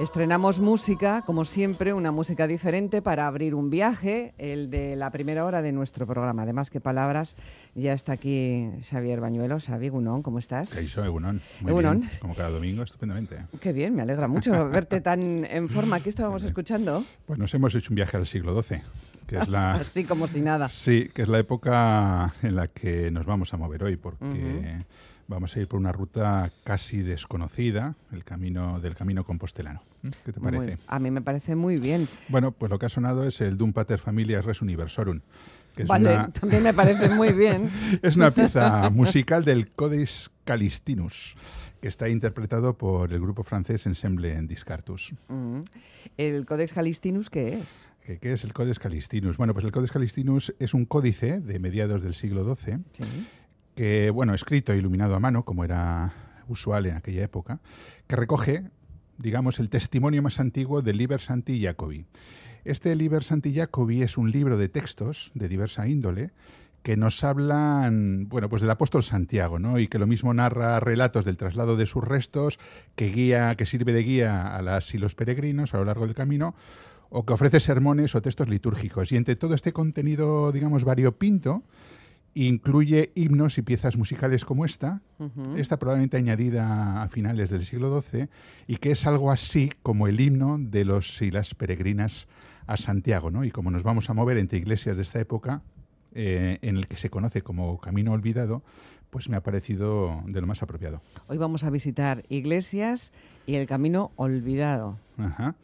Estrenamos música, como siempre, una música diferente para abrir un viaje, el de la primera hora de nuestro programa. Además que palabras, ya está aquí Xavier Bañuelo. Xavi Gunón, ¿cómo estás? ¿Qué hizo Egunon? Muy Egunon. bien, como cada domingo, estupendamente. Qué bien, me alegra mucho verte tan en forma. ¿Qué estábamos escuchando? Pues nos hemos hecho un viaje al siglo XII, que es la... Así como si nada. Sí, que es la época en la que nos vamos a mover hoy, porque vamos a ir por una ruta casi desconocida, el camino del camino compostelano. ¿Eh? ¿Qué te Muy- parece? a mí me parece muy bien. Bueno, pues lo que ha sonado es el Dum Pater Familias Res Universorum, que es vale, una, también me parece muy bien. es una pieza musical del Codex Calistinus, que está interpretado por el grupo francés Ensemble Discartus. Mm. ¿El Codex Calistinus qué es? ¿Qué, qué es el Codex Calistinus? Bueno, pues el Codex Calistinus es un códice de mediados del siglo XII, Sí. Que, bueno, escrito e iluminado a mano, como era usual en aquella época, que recoge, digamos, el testimonio más antiguo del Liber Santi Jacobi. Este Liber Santi Jacobi es un libro de textos de diversa índole que nos hablan, bueno, pues del apóstol Santiago, ¿no? Y que lo mismo narra relatos del traslado de sus restos, que guía, que sirve de guía a las y los peregrinos a lo largo del camino, o que ofrece sermones o textos litúrgicos. Y entre todo este contenido, digamos, variopinto, incluye himnos y piezas musicales como esta, esta probablemente añadida a finales del siglo XII, y que es algo así como el himno de los y las peregrinas a Santiago, ¿no? Y como nos vamos a mover entre iglesias de esta época, eh, en el que se conoce como Camino Olvidado, pues me ha parecido de lo más apropiado. Hoy vamos a visitar iglesias y el camino olvidado. Ajá.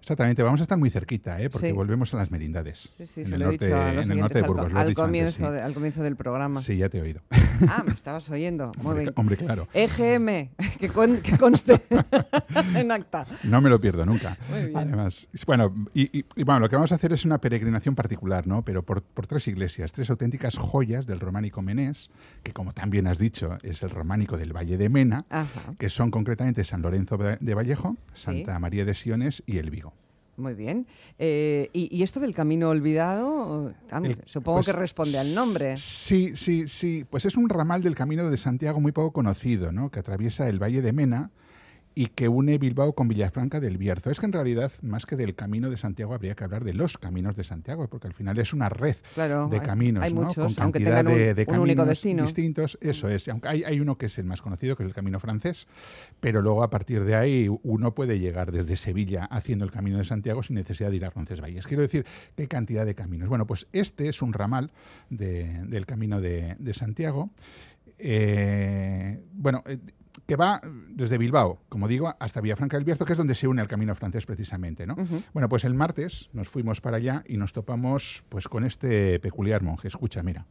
Exactamente, vamos a estar muy cerquita, ¿eh? porque Sí. volvemos a las merindades. Sí, sí, en se el lo he dicho a los en el siguientes norte de al, lo antes, comienzo sí. de- al comienzo del programa. Sí, ya te he oído. Ah, me estabas oyendo. Muy Hombre, bien. hombre, claro. EGM, que, con- que conste en acta. No me lo pierdo nunca. Muy bien. Además, bueno, y, y- y bueno, lo que vamos a hacer es una peregrinación particular, ¿no? Pero por, por tres iglesias, tres auténticas joyas del románico menés, que como también has dicho, es el románico del Valle de Mena, Ajá, que son concretamente San Lorenzo de Vallejo, Santa María de Siones y el Vigo. muy bien. Eh, y, y esto del camino olvidado, El- supongo pues, que responde al nombre. Sí, sí, sí. Pues es un ramal del Camino de Santiago muy poco conocido, ¿no? Que atraviesa el Valle de Mena y que une Bilbao con Villafranca del Bierzo. Es que en realidad, más que del Camino de Santiago, habría que hablar de los caminos de Santiago, porque al final es una red Claro, de caminos, hay ¿no? muchos, con aunque cantidad un- de, caminos único destino. distintos. Eso es. Aunque hay, hay uno que es el más conocido, que es el Camino francés, pero luego a partir de ahí uno puede llegar desde Sevilla haciendo el Camino de Santiago sin necesidad de ir a Roncesvalles. Quiero decir, qué cantidad de caminos. Bueno, pues este es un ramal de- del Camino de, de Santiago. Eh, bueno, eh, que va desde Bilbao, como digo, hasta Villafranca del Bierzo, que es donde se une al camino francés precisamente, ¿no? Ujú. Bueno, pues el martes nos fuimos para allá y nos topamos pues con este peculiar monje. Escucha, mira.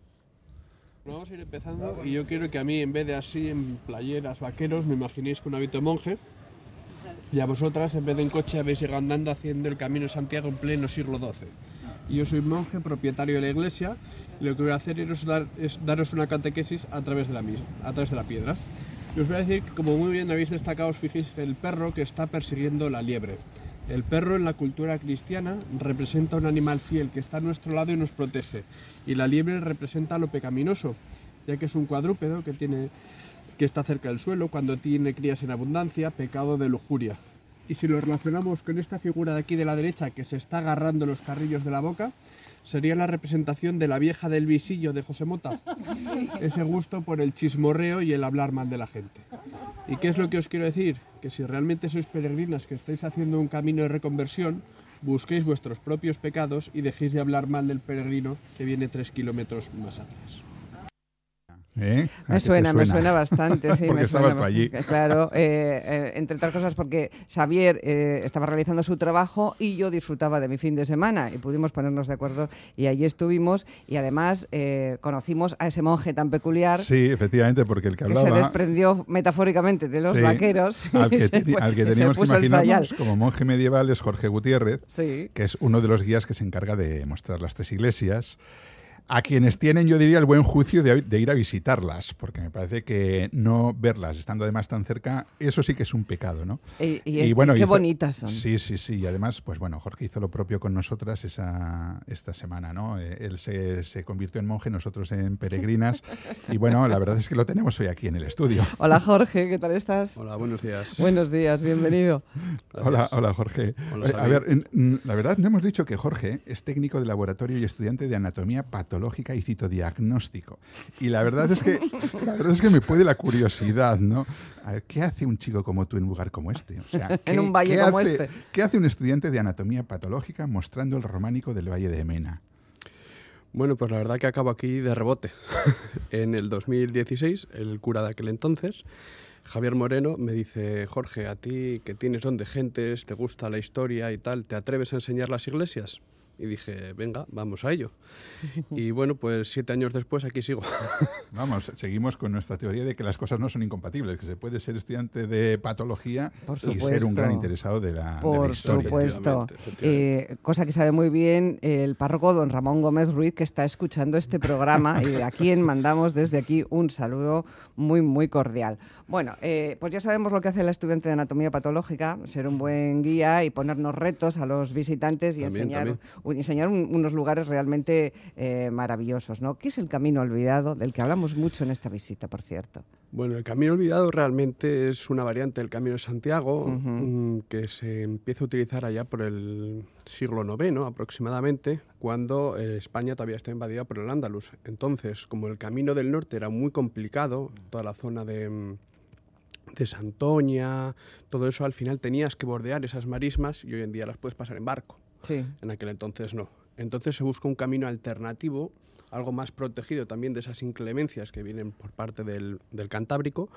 Vamos a ir empezando y yo quiero que a mí, en vez de así en playeras, vaqueros, me imaginéis con un hábito de monje. Y a vosotras, en vez de en coche, habéis ido andando haciendo el camino de Santiago en pleno siglo XII. Y yo soy monje, propietario de la iglesia, y lo que voy a hacer es, dar- es daros una catequesis a través de la misma, a través de la piedra. Y os voy a decir que, como muy bien habéis destacado, os fijéis el perro que está persiguiendo la liebre. El perro en la cultura cristiana representa un animal fiel que está a nuestro lado y nos protege. Y la liebre representa lo pecaminoso, ya que es un cuadrúpedo que, tiene, que está cerca del suelo cuando tiene crías en abundancia, pecado de lujuria. Y si lo relacionamos con esta figura de aquí de la derecha que se está agarrando los carrillos de la boca, sería la representación de la vieja del visillo de José Mota. Ese gusto por el chismorreo y el hablar mal de la gente. ¿Y qué es lo que os quiero decir? Que si realmente sois peregrinas que estáis haciendo un camino de reconversión, busquéis vuestros propios pecados y dejéis de hablar mal del peregrino que viene tres kilómetros más atrás. ¿Eh? ¿A qué Me te suena, me suena bastante, sí. Porque me suena estabas allí. Claro, eh, eh, entre otras cosas porque Xavier eh, estaba realizando su trabajo y yo disfrutaba de mi fin de semana y pudimos ponernos de acuerdo y allí estuvimos y además eh, conocimos a ese monje tan peculiar Sí, efectivamente, porque el que que se hablaba... desprendió metafóricamente de los Sí, vaqueros al que, se al que teníamos que imaginarnos como monje medieval es Jorge Gutiérrez, Sí. que es uno de los guías que se encarga de mostrar las tres iglesias. A quienes tienen, yo diría, el buen juicio de, de, ir a visitarlas, porque me parece que no verlas estando además tan cerca, eso sí que es un pecado, ¿no? Y, y, bueno, qué bonitas son. Sí, sí, sí. Y además, pues bueno, Jorge hizo lo propio con nosotras esa, esta semana, ¿no? Eh, él se, se convirtió en monje, nosotros en peregrinas. y bueno, la verdad es que lo tenemos hoy aquí en el estudio. Hola Jorge, ¿qué tal estás? Hola, buenos días. Buenos días, bienvenido. Hola, hola Jorge. Hola, a ver, la verdad no hemos dicho que Jorge es técnico de laboratorio y estudiante de anatomía patológica patológica y citodiagnóstico. Y la verdad es que, la verdad es que me puede la curiosidad, ¿no? A ver, ¿qué hace un chico como tú en un lugar como este? O sea, en un valle como hace, este. ¿Qué hace un estudiante de anatomía patológica mostrando el románico del Valle de Mena? Bueno, pues la verdad que acabo aquí de rebote. en el 2016, el cura de aquel entonces, Javier Moreno, me dice, Jorge, a ti que tienes don de gentes, te gusta la historia y tal, ¿te atreves a enseñar las iglesias? Y dije, venga, vamos a ello. Y bueno, pues siete años después aquí sigo. Vamos, seguimos con nuestra teoría de que las cosas no son incompatibles, que se puede ser estudiante de patología y ser un gran interesado de la, Por historia. supuesto. Eh, cosa que sabe muy bien el párroco don Ramón Gómez Ruiz, que está escuchando este programa y a quien mandamos desde aquí un saludo muy, muy cordial. Bueno, eh, pues ya sabemos lo que hace el estudiante de anatomía patológica, ser un buen guía y ponernos retos a los visitantes y enseñar enseñar unos lugares realmente eh, maravillosos. ¿no? ¿Qué es el camino olvidado, del que hablamos mucho en esta visita, por cierto? Bueno, el Camino Olvidado realmente es una variante del Camino de Santiago mm, que se empieza a utilizar allá por el siglo IX aproximadamente, cuando eh, España todavía está invadida por el Andalus. Entonces, como el Camino del Norte era muy complicado, toda la zona de, mm, de Santoña, todo eso al final tenías que bordear esas marismas y hoy en día las puedes pasar en barco. En aquel entonces no. Entonces se busca un camino alternativo, algo más protegido también de esas inclemencias que vienen por parte del, Cantábrico,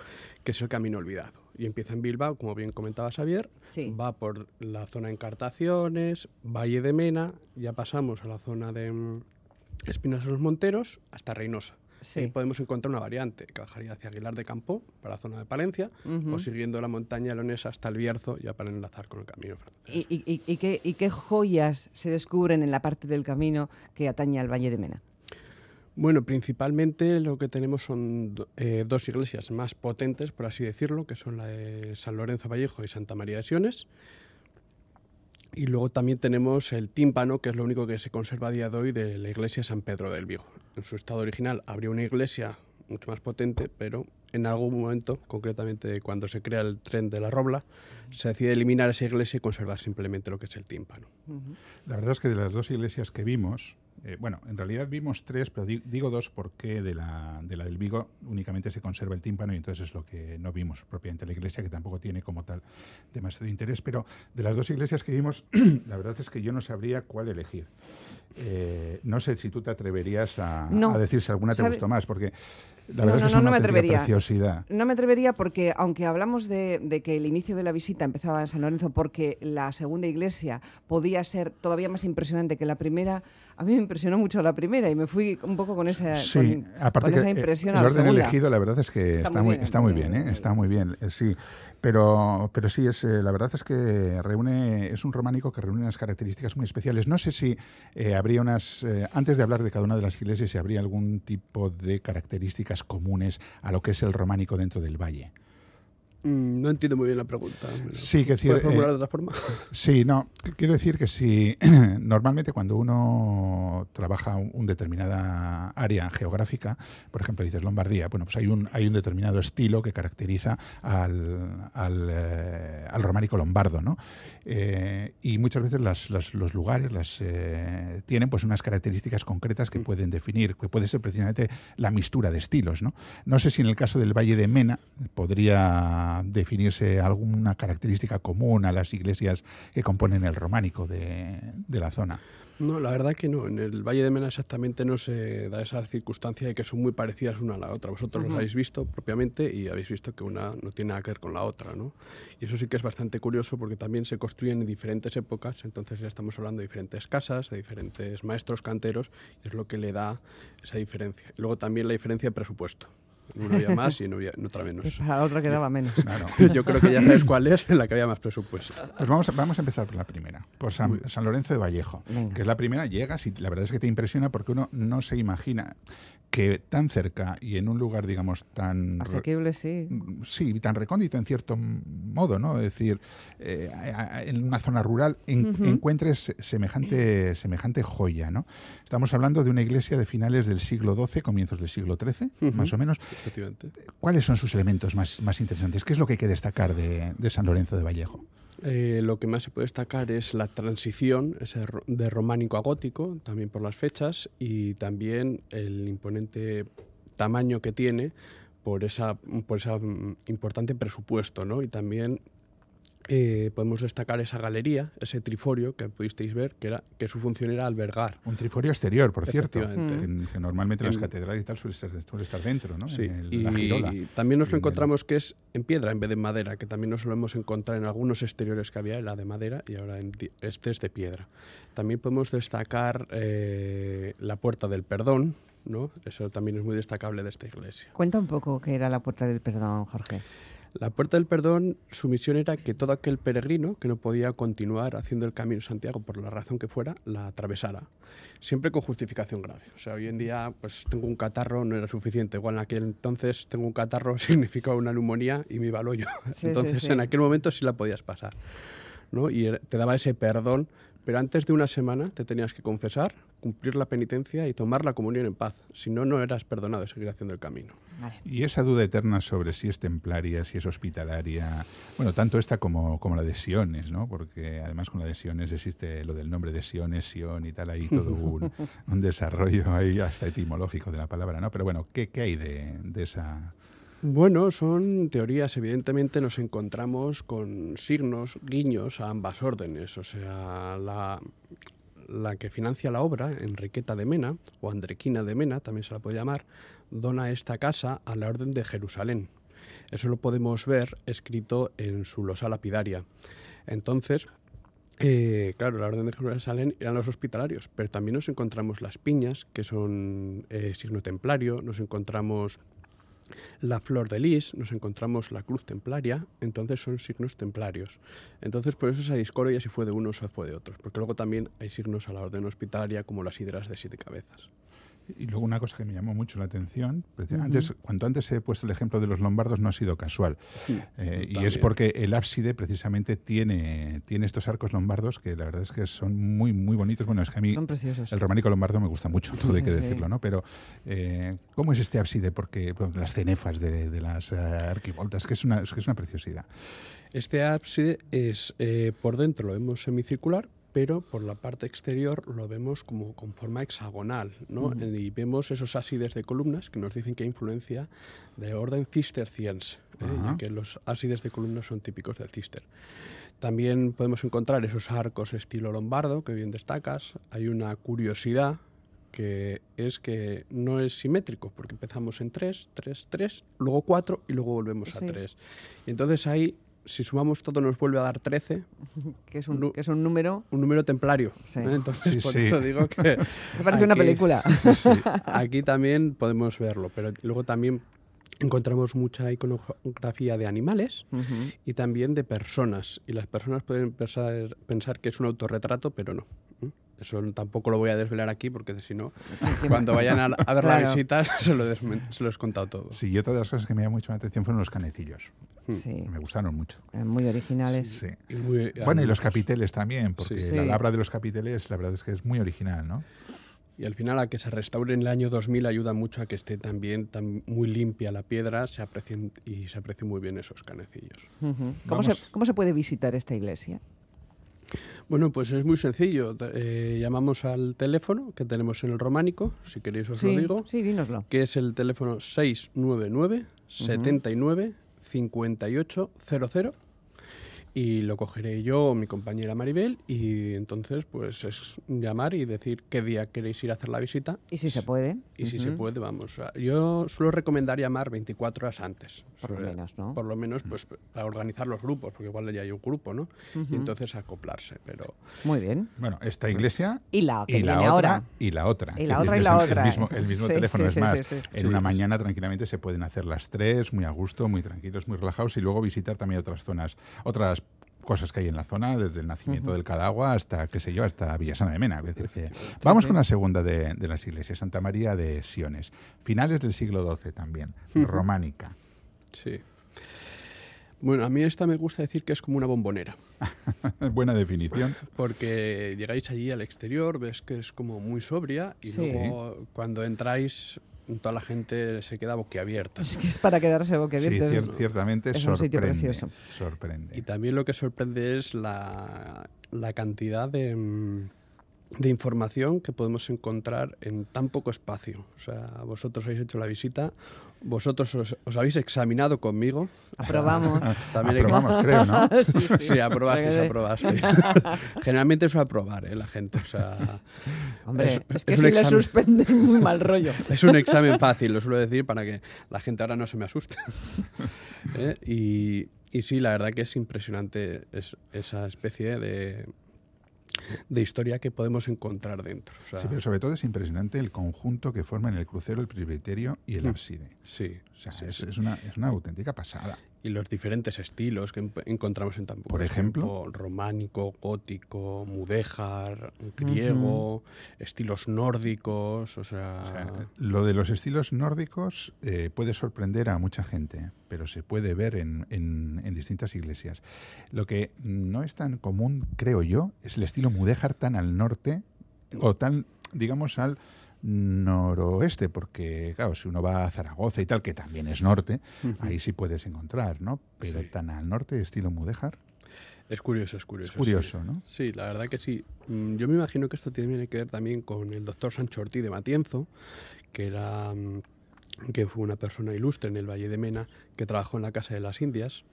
que es el camino olvidado. Y empieza en Bilbao, como bien comentaba Xavier, va por la zona de Encartaciones, Valle de Mena, ya pasamos a la zona de mm, Espinas de los Monteros hasta Reynosa. Sí. podemos encontrar una variante que bajaría hacia Aguilar de Campo, para la zona de Palencia, o siguiendo la montaña leonesa hasta el Bierzo, ya para enlazar con el camino francés. ¿Y, qué, joyas se descubren en la parte del camino que atañe al Valle de Mena? Bueno, principalmente lo que tenemos son eh, dos iglesias más potentes, por así decirlo, que son la de San Lorenzo Vallejo y Santa María de Siones. Y luego también tenemos el tímpano, que es lo único que se conserva a día de hoy de la iglesia San Pedro del Vigo en su estado original habría una iglesia mucho más potente, pero en algún momento, concretamente cuando se crea el tren de la Robla, se decide eliminar esa iglesia y conservar simplemente lo que es el tímpano. La verdad es que de las dos iglesias que vimos, eh, bueno, en realidad vimos tres, pero digo dos porque de la, de la del Vigo únicamente se conserva el tímpano y entonces es lo que no vimos propiamente la iglesia, que tampoco tiene como tal demasiado interés. Pero de las dos iglesias que vimos, la verdad es que yo no sabría cuál elegir. Eh, no sé si tú te atreverías a, decir si alguna te gustó más, porque la verdad es que no, me atrevería. preciosidad. No me atrevería porque, aunque hablamos de, que el inicio de la visita empezaba en San Lorenzo porque la segunda iglesia podía ser todavía más impresionante que la primera, a mí me impresionó mucho la primera y me fui un poco con esa, sí, aparte esa impresión. el orden elegido, la verdad es que está, muy, bien, está muy bien, ¿eh? está muy bien, eh, sí. Pero, pero sí, es, eh, la verdad es que reúne, es un románico que reúne unas características muy especiales. No sé si habría unas, antes de hablar de cada una de las iglesias, si habría algún tipo de características comunes a lo que es el románico dentro del valle. Mm, no entiendo muy bien la pregunta. Sí, que decir, formular de otra forma? Sí, no. Quiero decir que si normalmente cuando uno trabaja un, determinada área geográfica, por ejemplo, dices Lombardía, bueno, pues hay un, hay un determinado estilo que caracteriza al, al, eh, al románico lombardo, ¿no? Eh, y muchas veces las, los lugares las, eh, tienen pues unas características concretas que mm. pueden definir, que puede ser precisamente la mistura de estilos. ¿no? no sé si en el caso del Valle de Mena podría definirse alguna característica común a las iglesias que componen el románico de, de la zona. No, la verdad que no. En el Valle de Mena exactamente no se da esa circunstancia de que son muy parecidas una a la otra. Vosotros los habéis visto propiamente y habéis visto que una no tiene nada que ver con la otra, ¿no? Y eso sí que es bastante curioso porque también se construyen en diferentes épocas, entonces ya estamos hablando de diferentes casas, de diferentes maestros canteros, y es lo que le da esa diferencia. Luego también la diferencia de presupuesto. Una había más y había- otra menos. Pues para la otra quedaba menos. Claro. Yo creo que ya sabes cuál es, en la que había más presupuesto. Pues vamos, a- vamos a empezar por la primera, por San, San Lorenzo de Vallejo, Venga. que es la primera, llegas y la verdad es que te impresiona porque uno no se imagina que tan cerca y en un lugar, digamos, tan... Asequible, sí. Sí, tan recóndito en cierto modo, ¿no? Es decir, eh, en una zona rural en- encuentres semejante, semejante joya, ¿no? Estamos hablando de una iglesia de finales del siglo XII, comienzos del siglo XIII, más o menos. Efectivamente. ¿Cuáles son sus elementos más, más interesantes? ¿Qué es lo que hay que destacar de, de San Lorenzo de Vallejo? Eh, lo que más se puede destacar es la transición ese de románico a gótico, también por las fechas, y también el imponente tamaño que tiene por esa esa mm, importante presupuesto, ¿no? Y también eh, podemos destacar esa galería, ese triforio que pudisteis ver, que era que su función era albergar. Un triforio exterior, por cierto, que, que normalmente en las catedrales y tal suele estar, suele estar dentro, ¿no? Sí, En el- y, la girola. y también nos Y lo en el- encontramos que es en piedra en vez de en madera, que también nos solemos encontrar en algunos exteriores que había, era de madera y ahora en este es de piedra. También podemos destacar eh, la puerta del perdón, ¿no? Eso también es muy destacable de esta iglesia. Cuenta un poco qué era la puerta del perdón, Jorge. La puerta del perdón, su misión era que todo aquel peregrino que no podía continuar haciendo el camino de Santiago por la razón que fuera, la atravesara. Siempre con justificación grave. O sea, hoy en día, pues tengo un catarro, no era suficiente. Igual en aquel entonces, tengo un catarro significaba una neumonía y me iba al hoyo. Sí, sí, entonces, sí. en aquel momento sí la podías pasar. ¿No? Y te daba ese perdón, pero antes de una semana te tenías que confesar, cumplir la penitencia y tomar la comunión en paz. Si no, no eras perdonado y seguir haciendo el camino. Vale. Y esa duda eterna sobre si es templaria, si es hospitalaria, bueno, tanto esta como, como la de Siones, ¿no? Porque además con la de Siones existe lo del nombre de Siones, Sion y tal, ahí todo un, un desarrollo ahí hasta etimológico de la palabra, ¿no? Pero bueno, ¿qué, qué hay de, de esa...? Bueno, son teorías. Evidentemente nos encontramos con signos, guiños a ambas órdenes. O sea, la, que financia la obra, Enriqueta de Mena, o Andrequina de Mena, también se la puede llamar, dona esta casa a la Orden de Jerusalén. Eso lo podemos ver escrito en su losa lapidaria. Entonces, eh, claro, la Orden de Jerusalén eran los hospitalarios, pero también nos encontramos las piñas, que son eh, signo templario, nos encontramos la flor de lis, nos encontramos la cruz templaria, entonces son signos templarios. Entonces por eso esa discordia si fue de unos o fue de otros, porque luego también hay signos a la orden hospitalaria como las hidras de siete cabezas. Y luego una cosa que me llamó mucho la atención, antes, cuanto antes he puesto el ejemplo de los lombardos no ha sido casual. Eh, y es porque el ábside precisamente tiene, tiene estos arcos lombardos que la verdad es que son muy, muy bonitos. Bueno, es que a mí Son preciosos. el románico lombardo me gusta mucho, todo hay que decirlo, ¿no? Pero, eh, ¿cómo es este ábside? Porque bueno, las cenefas de, de las eh, arquivoltas, que es, una, es que es una preciosidad. Este ábside es, eh, por dentro lo vemos semicircular, pero por la parte exterior lo vemos como con forma hexagonal, ¿no? Y vemos esos ábsides de columnas que nos dicen que hay influencia de orden cisterciense, ¿eh? Ajá. ya que los ábsides de columnas son típicos del cister. También podemos encontrar esos arcos estilo lombardo, que bien destacas. Hay una curiosidad que es que no es simétrico, porque empezamos en 3, 3, 3, luego 4 y luego volvemos Sí. a 3. Y entonces ahí, si sumamos todo, nos vuelve a dar 13, que, es un, Nu- que es un número. un número templario. Sí. ¿eh? Entonces, Sí, por sí. eso digo que... Me parece una aquí- película. Aquí también podemos verlo, pero luego también encontramos mucha iconografía de animales y también de personas. Y las personas pueden pensar, pensar que es un autorretrato, pero no. Eso tampoco lo voy a desvelar aquí porque si no, cuando vayan a, a ver la visita se lo, se lo he contado todo. Sí, y otra de las cosas que me llamó mucho la atención fueron los canecillos. Sí, Me gustaron mucho. muy originales. Sí. Y muy- Bueno, y los capiteles también, porque Sí. la labra de los capiteles, la verdad es que es muy original, ¿no? Y al final a que se restaure en el año 2000 ayuda mucho a que esté también tan muy limpia la piedra se aprecien, y se aprecien muy bien esos canecillos. ¿Cómo, se. ¿Cómo se puede visitar esta iglesia? Bueno, pues es muy sencillo. Eh, llamamos al teléfono que tenemos en el románico, si queréis os sí, lo digo, sí, dínoslo. que es el teléfono 699 79 5800 y lo cogeré yo o mi compañera Maribel y entonces pues es llamar y decir qué día queréis ir a hacer la visita. Y si se puede. Y si se puede, vamos. Yo suelo recomendar llamar 24 horas antes. Por lo menos, ¿no? Por lo menos pues para organizar los grupos, porque igual ya hay un grupo, ¿no? Y entonces acoplarse, pero... Muy bien. Bueno, esta iglesia... Y la, y la otra. Ahora. Y la otra. Y la otra y la otra. El mismo, el mismo Sí, teléfono sí, es sí, más. sí, sí. En una mañana tranquilamente se pueden hacer las tres, muy a gusto, muy tranquilos, muy relajados y luego visitar también otras zonas, otras cosas que hay en la zona, desde el nacimiento del Cadagua hasta, qué sé yo, hasta Villasana de Mena. Es decir, que vamos con la segunda de, de las iglesias, Santa María de Siones. Finales del siglo XII también, románica. Sí. Bueno, a mí esta me gusta decir que es como una bombonera. Buena definición. Porque llegáis allí al exterior, ves que es como muy sobria y Sí. luego cuando entráis toda la gente se queda boquiabierta. Es que es para quedarse Sí, cier- ciertamente es un sitio precioso. sorprende. Y también lo que sorprende es la, la cantidad de, mm, de información que podemos encontrar en tan poco espacio. O sea, vosotros habéis hecho la visita, vosotros os, os habéis examinado conmigo. Aprobamos. También hay Aprobamos, creo, ¿no? sí, sí. Sí, aprobasteis, aprobasteis. Generalmente eso aprobar, ¿eh? La gente, o sea... Hombre, es- es, que es si un le examen. suspenden muy mal rollo. Es un examen fácil, lo suelo decir para que la gente ahora no se me asuste. ¿Eh? y, y sí, la verdad que es impresionante es- esa especie de, de historia que podemos encontrar dentro. O sea, Sí, pero sobre todo es impresionante el conjunto que forman el crucero, el presbiterio y el Mm. ábside. sí, O sea, sí, es, sí. es una, es una auténtica pasada. Y los diferentes estilos que en- encontramos en Tampoco. Por ejemplo. románico, gótico, mudéjar, griego, estilos nórdicos, o sea... O sea, lo de los estilos nórdicos eh, puede sorprender a mucha gente, pero se puede ver en, en- en distintas iglesias. Lo que no es tan común, creo yo, es el estilo mudéjar tan al norte o tan, digamos, al noroeste, porque, claro, si uno va a Zaragoza y tal, que también es norte, ahí sí puedes encontrar, ¿no? Pero Sí. tan al norte, estilo mudéjar, Es curioso, es curioso. es curioso, sí. ¿no? Sí, la verdad que sí. Mm, Yo me imagino que esto tiene que ver también con el doctor Sancho Ortiz de Matienzo, que era mm, que fue una persona ilustre en el Valle de Mena, que trabajó en la Casa de las Indias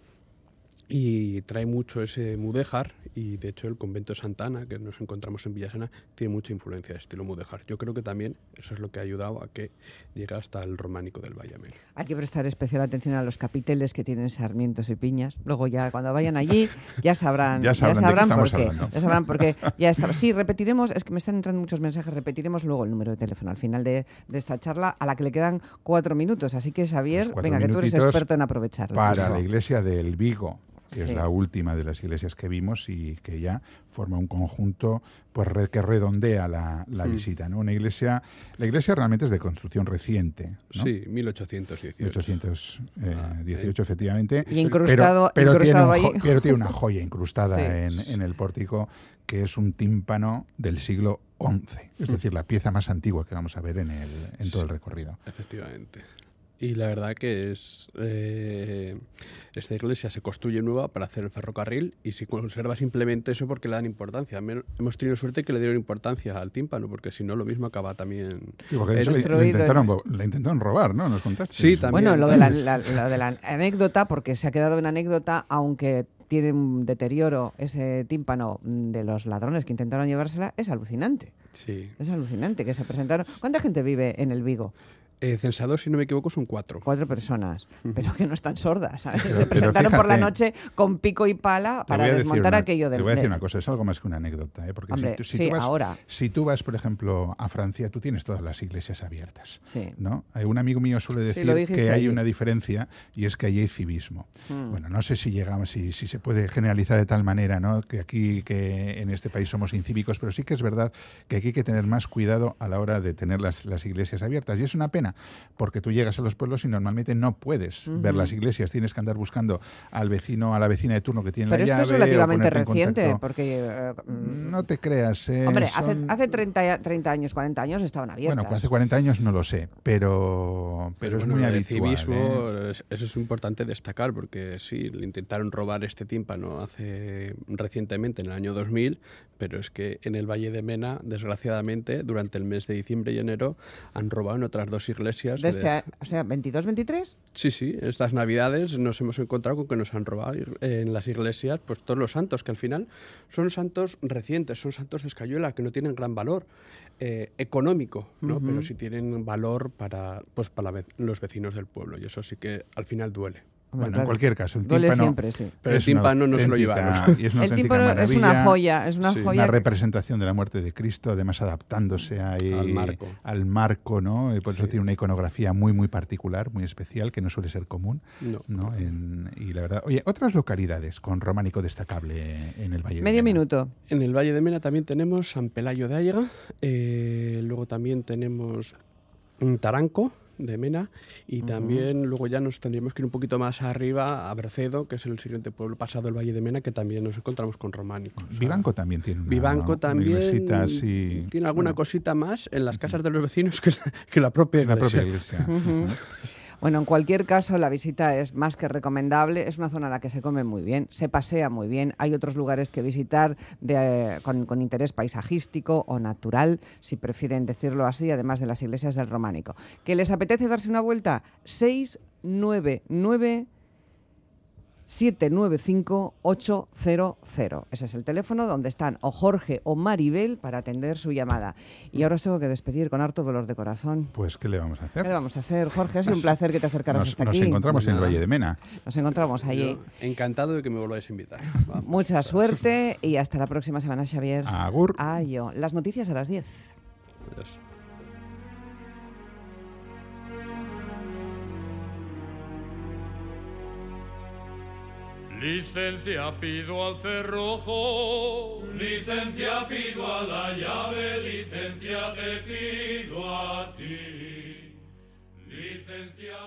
y trae mucho ese mudéjar y de hecho el convento de Santa Ana, que nos encontramos en Villasana, tiene mucha influencia de estilo mudéjar. Yo creo que también eso es lo que ha ayudado a que llegue hasta el románico del Valle de Mena. Hay que prestar especial atención a los capiteles que tienen sarmientos y piñas. Luego ya cuando vayan allí ya sabrán, Ya sabrán qué por qué. hablando. Ya sabrán por qué. Ya está. Sí, repetiremos, es que me están entrando muchos mensajes, repetiremos luego el número de teléfono al final de, de esta charla a la que le quedan cuatro minutos. Así que Xavier, Pues venga, que tú eres experto en aprovecharlo. para la iglesia del Vigo, que Sí. es la última de las iglesias que vimos y que ya forma un conjunto pues re- que redondea la, la Hmm. visita. ¿no? Una iglesia, la iglesia realmente es de construcción reciente, ¿no? Sí, 1818. 1818, efectivamente. Y incrustado, pero, pero tiene incrustado un jo- ahí. pero tiene una joya incrustada Sí. en, en el pórtico que es un tímpano del siglo XI, es decir, la pieza más antigua que vamos a ver en, el, en todo el recorrido. Efectivamente. Y la verdad que es eh, esta iglesia se construye nueva para hacer el ferrocarril y se conserva simplemente eso porque le dan importancia. Hemos tenido suerte que le dieron importancia al tímpano, porque si no lo mismo acaba también. Sí, porque de hecho le, intentaron, le intentaron robar, ¿no? Nos contaste. Sí, también. Bueno, lo de la, la- lo de la anécdota, porque se ha quedado en anécdota, aunque tiene un deterioro ese tímpano de los ladrones que intentaron llevársela, es alucinante. Sí. Es alucinante que se presentaron. ¿Cuánta gente vive en el Vigo? Eh, censados, si no me equivoco, son cuatro. Cuatro personas, pero que no están sordas. ¿sabes? Pero- se presentaron por la noche con pico y pala para desmontar una- aquello del. Te voy a decir una cosa, es algo más que una anécdota, ¿eh? porque Hombre, si, tú- si sí, tú vas, ahora. si tú vas, por ejemplo, a Francia, tú tienes todas las iglesias abiertas. Sí. ¿no? Hay Un amigo mío suele decir que hay allí. una diferencia y es que allí hay civismo. Mm. Bueno, no sé si llegamos, si, si se puede generalizar de tal manera, ¿no? Que aquí, que en este país somos incívicos, pero sí que es verdad que aquí hay que tener más cuidado a la hora de tener las, las iglesias abiertas. Y es una pena, porque tú llegas a los pueblos y normalmente no puedes ver las iglesias, tienes que andar buscando al vecino, a la vecina de turno que tiene Pero la esto llave. es o relativamente ponerte en reciente, porque. eh, mm, No te creas. eh, Hombre, hace, son- hace 30, 30 años, 40 años estaban abiertas. Bueno, hace 40 años no lo sé, pero, pero, es bueno, muy habitual. civismo, ¿eh? es- eso es importante destacar, porque sí, le intentaron robar este tímpano hace recientemente, en el año 2000, pero es que en el Valle de Mena, desgraciadamente, durante el mes de diciembre y enero, han robado en otras dos iglesias. De de- este, a- o sea, 22-23. Sí, sí, estas navidades nos hemos encontrado con que nos han robado en las iglesias pues todos los santos, que al final son santos recientes, son santos de escayuela, que no tienen gran valor eh, económico, ¿no? pero sí tienen valor para, pues, para los vecinos del pueblo, y eso sí que al final duele. Bueno, en cualquier caso, el Duele tímpano siempre, sí. Pero el tímpano no se lo llevaron. y es una El tímpano es una joya, es una Sí. joya. una representación de la muerte de Cristo, además adaptándose ahí Al marco. al marco, ¿no? Y por eso Sí. tiene una iconografía muy, muy particular, muy especial, que no suele ser común, No. ¿no? En- y la verdad, oye, otras localidades con románico destacable en el Valle de Medio Mena? minuto. En el Valle de Mena también tenemos San Pelayo de Aiga, eh, luego también tenemos un Taranco de Mena y también luego ya nos tendríamos que ir un poquito más arriba a Bercedo, que es el siguiente pueblo pasado el Valle de Mena, que también nos encontramos con románicos. O sea, Vivanco también tiene una, Vivanco una también iglesita así, tiene alguna bueno, cosita más en las casas de los vecinos que la, que la propia en la iglesia. propia iglesia. Bueno, en cualquier caso, la visita es más que recomendable. Es una zona en la que se come muy bien, se pasea muy bien. Hay otros lugares que visitar de, eh, con, con interés paisajístico o natural, si prefieren decirlo así, además de las iglesias del románico. ¿Que les apetece darse una vuelta? 699 795-800. Ese es el teléfono donde están o Jorge o Maribel para atender su llamada. Y ahora os tengo que despedir con harto dolor de corazón. Pues, ¿qué le vamos a hacer? ¿Qué le vamos a hacer, Jorge? Ha sido un placer que te acercaras Nos, hasta nos aquí. encontramos en el. Valle de Mena. Nos encontramos allí. Yo encantado de que me volváis a invitar. Vamos. Mucha suerte y hasta la próxima semana, Xavier. Agur. Ayo. Las noticias a las 10. Adiós. Licencia pido al cerrojo, licencia pido a la llave, licencia te pido a ti, licencia.